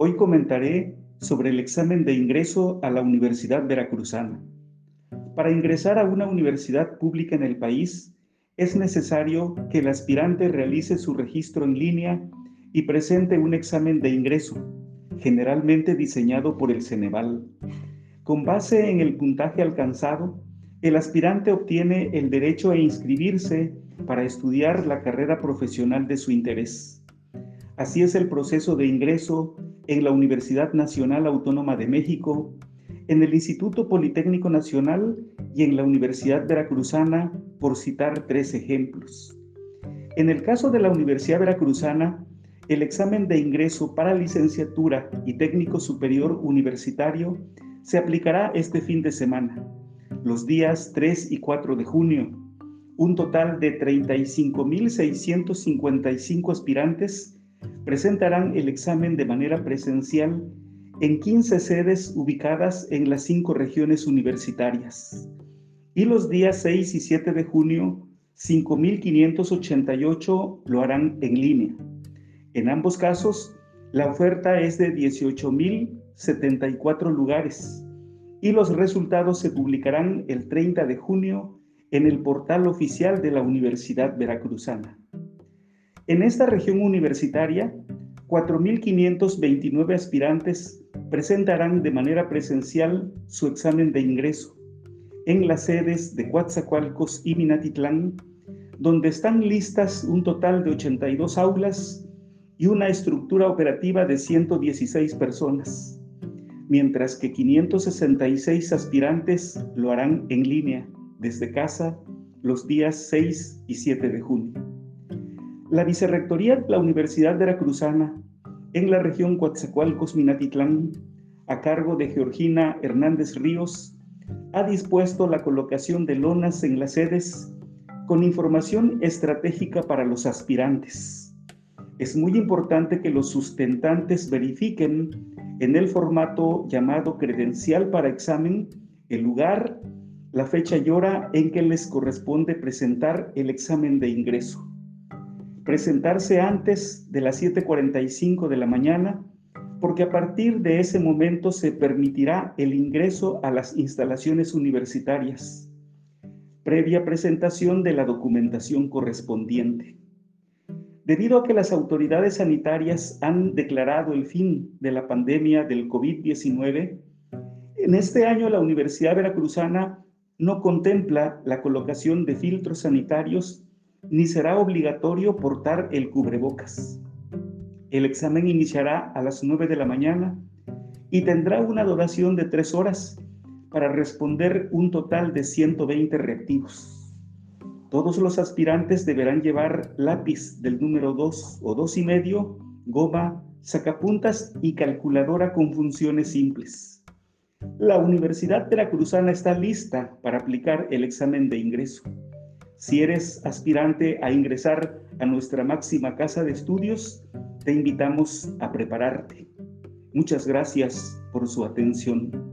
Hoy comentaré sobre el examen de ingreso a la Universidad Veracruzana. Para ingresar a una universidad pública en el país, es necesario que el aspirante realice su registro en línea y presente un examen de ingreso, generalmente diseñado por el Ceneval. Con base en el puntaje alcanzado, el aspirante obtiene el derecho a inscribirse para estudiar la carrera profesional de su interés. Así es el proceso de ingreso en la Universidad Nacional Autónoma de México, en el Instituto Politécnico Nacional y en la Universidad Veracruzana, por citar tres ejemplos. En el caso de la Universidad Veracruzana, el examen de ingreso para licenciatura y técnico superior universitario se aplicará este fin de semana los días 3 y 4 de junio. Un total de 35.655 aspirantes presentarán el examen de manera presencial en 15 sedes ubicadas en las cinco regiones universitarias. Y los días 6 y 7 de junio, 5.588 lo harán en línea. En ambos casos, la oferta es de 18.074 lugares y los resultados se publicarán el 30 de junio en el portal oficial de la Universidad Veracruzana. En esta región universitaria, 4.529 aspirantes presentarán de manera presencial su examen de ingreso en las sedes de Coatzacoalcos y Minatitlán, donde están listas un total de 82 aulas y una estructura operativa de 116 personas mientras que 566 aspirantes lo harán en línea desde casa los días 6 y 7 de junio. La Vicerrectoría de la Universidad Veracruzana en la región Coatzacoalcos-Minatitlán, a cargo de Georgina Hernández Ríos, ha dispuesto la colocación de lonas en las sedes con información estratégica para los aspirantes. Es muy importante que los sustentantes verifiquen en el formato llamado credencial para examen el lugar, la fecha y hora en que les corresponde presentar el examen de ingreso. Presentarse antes de las 7.45 de la mañana porque a partir de ese momento se permitirá el ingreso a las instalaciones universitarias, previa presentación de la documentación correspondiente. Debido a que las autoridades sanitarias han declarado el fin de la pandemia del COVID-19, en este año la Universidad Veracruzana no contempla la colocación de filtros sanitarios ni será obligatorio portar el cubrebocas. El examen iniciará a las 9 de la mañana y tendrá una duración de tres horas para responder un total de 120 reactivos. Todos los aspirantes deberán llevar lápiz del número 2 o 2 y medio, goma, sacapuntas y calculadora con funciones simples. La Universidad Veracruzana está lista para aplicar el examen de ingreso. Si eres aspirante a ingresar a nuestra máxima casa de estudios, te invitamos a prepararte. Muchas gracias por su atención.